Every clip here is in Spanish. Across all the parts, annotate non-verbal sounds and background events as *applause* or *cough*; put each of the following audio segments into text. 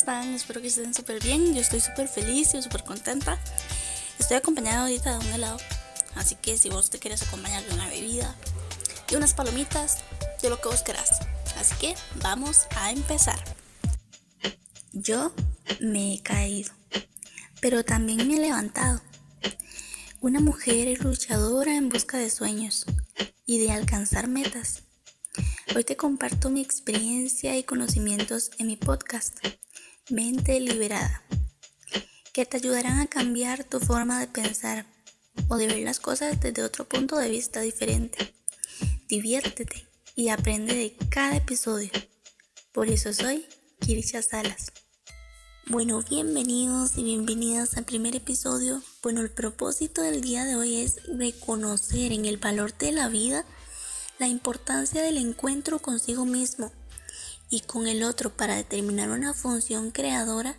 están? Espero que estén súper bien. Yo estoy súper feliz y súper contenta. Estoy acompañada ahorita de un helado. Así que si vos te quieres acompañar de una bebida, de unas palomitas, de lo que vos querás. Así que vamos a empezar. Yo me he caído, pero también me he levantado. Una mujer luchadora en busca de sueños y de alcanzar metas. Hoy te comparto mi experiencia y conocimientos en mi podcast, Mente Liberada, que te ayudarán a cambiar tu forma de pensar o de ver las cosas desde otro punto de vista diferente. Diviértete y aprende de cada episodio. Por eso soy Kirisha Salas. Bueno, bienvenidos y bienvenidas al primer episodio. Bueno, el propósito del día de hoy es reconocer en el valor de la vida la importancia del encuentro consigo mismo y con el otro para determinar una función creadora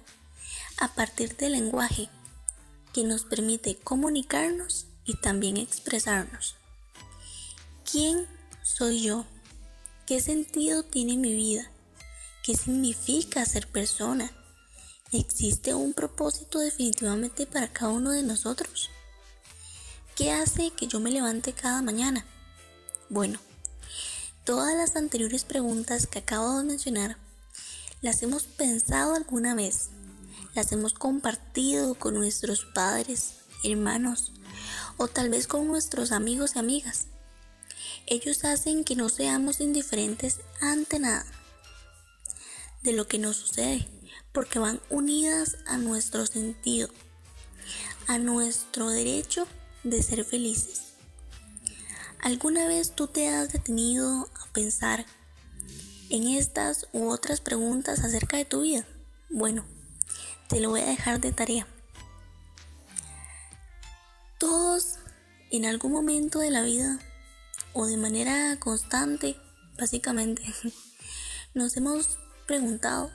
a partir del lenguaje que nos permite comunicarnos y también expresarnos. ¿Quién soy yo? ¿Qué sentido tiene mi vida? ¿Qué significa ser persona? ¿Existe un propósito definitivamente para cada uno de nosotros? ¿Qué hace que yo me levante cada mañana? Bueno, Todas las anteriores preguntas que acabo de mencionar las hemos pensado alguna vez, las hemos compartido con nuestros padres, hermanos o tal vez con nuestros amigos y amigas. Ellos hacen que no seamos indiferentes ante nada de lo que nos sucede, porque van unidas a nuestro sentido, a nuestro derecho de ser felices. ¿Alguna vez tú te has detenido a pensar en estas u otras preguntas acerca de tu vida? Bueno, te lo voy a dejar de tarea. Todos en algún momento de la vida o de manera constante, básicamente, *laughs* nos hemos preguntado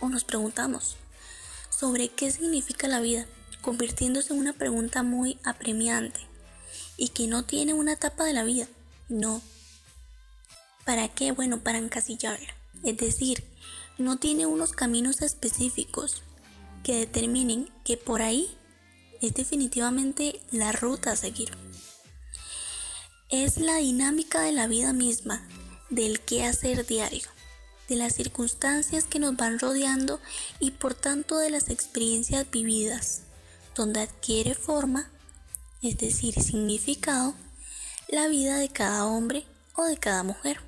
o nos preguntamos sobre qué significa la vida, convirtiéndose en una pregunta muy apremiante y que no tiene una etapa de la vida. No. ¿Para qué? Bueno, para encasillarla. Es decir, no tiene unos caminos específicos que determinen que por ahí es definitivamente la ruta a seguir. Es la dinámica de la vida misma, del qué hacer diario, de las circunstancias que nos van rodeando y por tanto de las experiencias vividas, donde adquiere forma es decir, significado, la vida de cada hombre o de cada mujer.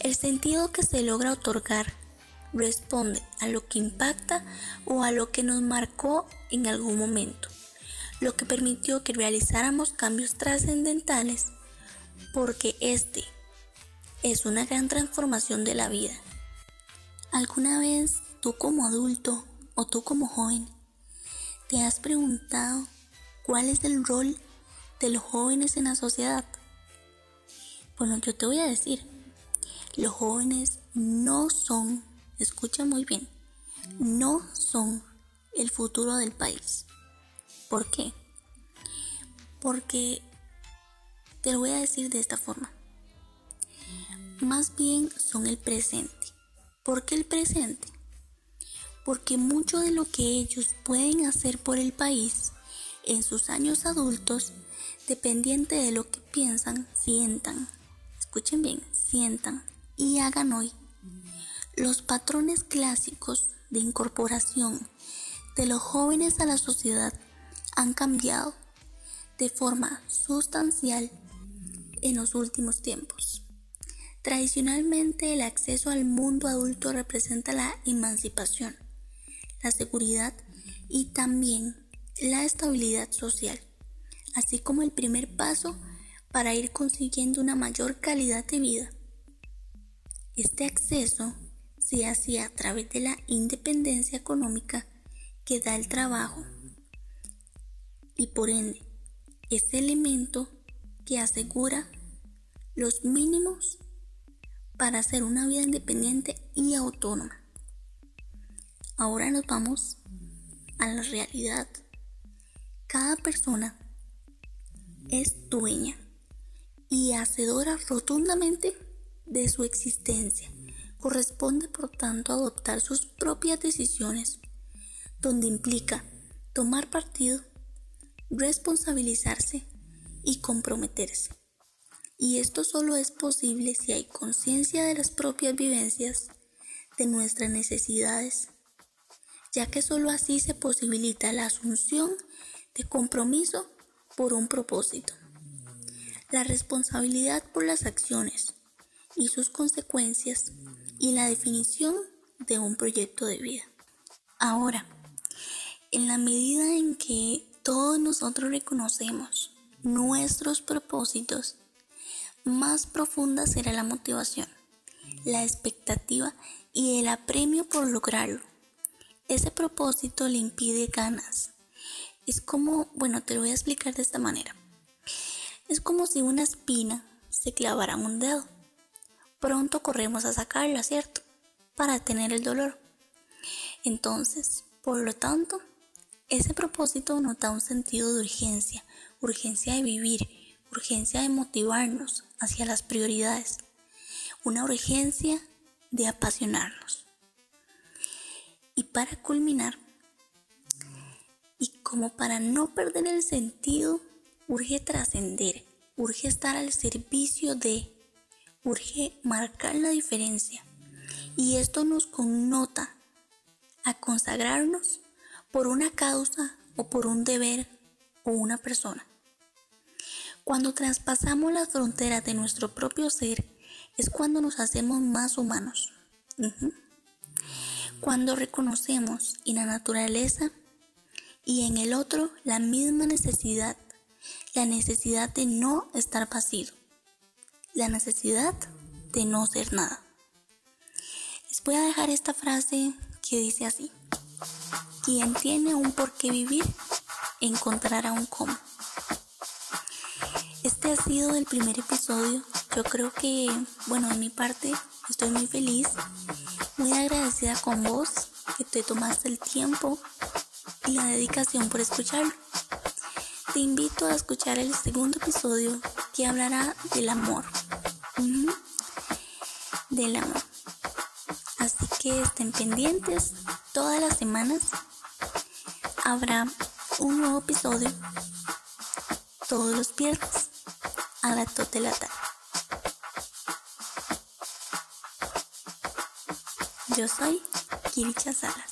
El sentido que se logra otorgar responde a lo que impacta o a lo que nos marcó en algún momento, lo que permitió que realizáramos cambios trascendentales, porque este es una gran transformación de la vida. ¿Alguna vez tú como adulto o tú como joven te has preguntado ¿Cuál es el rol de los jóvenes en la sociedad? Bueno, yo te voy a decir, los jóvenes no son, escucha muy bien, no son el futuro del país. ¿Por qué? Porque te lo voy a decir de esta forma. Más bien son el presente. ¿Por qué el presente? Porque mucho de lo que ellos pueden hacer por el país en sus años adultos, dependiente de lo que piensan, sientan, escuchen bien, sientan y hagan hoy. Los patrones clásicos de incorporación de los jóvenes a la sociedad han cambiado de forma sustancial en los últimos tiempos. Tradicionalmente el acceso al mundo adulto representa la emancipación, la seguridad y también la estabilidad social, así como el primer paso para ir consiguiendo una mayor calidad de vida. Este acceso se hacía a través de la independencia económica que da el trabajo y por ende ese elemento que asegura los mínimos para hacer una vida independiente y autónoma. Ahora nos vamos a la realidad cada persona es dueña y hacedora rotundamente de su existencia, Corresponde por tanto adoptar sus propias decisiones, donde implica tomar partido, responsabilizarse y comprometerse. Y esto solo es posible si hay conciencia de las propias vivencias, de nuestras necesidades, ya que solo así se posibilita la asunción de compromiso por un propósito. La responsabilidad por las acciones y sus consecuencias y la definición de un proyecto de vida. Ahora, en la medida en que todos nosotros reconocemos nuestros propósitos, más profunda será la motivación, la expectativa y el apremio por lograrlo. Ese propósito le impide ganas. Es como, bueno, te lo voy a explicar de esta manera. Es como si una espina se clavara en un dedo. Pronto corremos a sacarla, ¿cierto? Para tener el dolor. Entonces, por lo tanto, ese propósito nos da un sentido de urgencia, urgencia de vivir, urgencia de motivarnos hacia las prioridades, una urgencia de apasionarnos. Y para culminar, como para no perder el sentido, urge trascender, urge estar al servicio de, urge marcar la diferencia. Y esto nos connota a consagrarnos por una causa o por un deber o una persona. Cuando traspasamos las fronteras de nuestro propio ser es cuando nos hacemos más humanos. Cuando reconocemos en la naturaleza y en el otro la misma necesidad, la necesidad de no estar vacío, la necesidad de no ser nada. Les voy a dejar esta frase que dice así. Quien tiene un por qué vivir, encontrará un cómo. Este ha sido el primer episodio. Yo creo que, bueno, de mi parte, estoy muy feliz, muy agradecida con vos, que te tomaste el tiempo y la dedicación por escucharlo. Te invito a escuchar el segundo episodio que hablará del amor. Del amor. Así que estén pendientes todas las semanas. Habrá un nuevo episodio todos los viernes a las 2 de la tarde. Yo soy Kiricha Salas.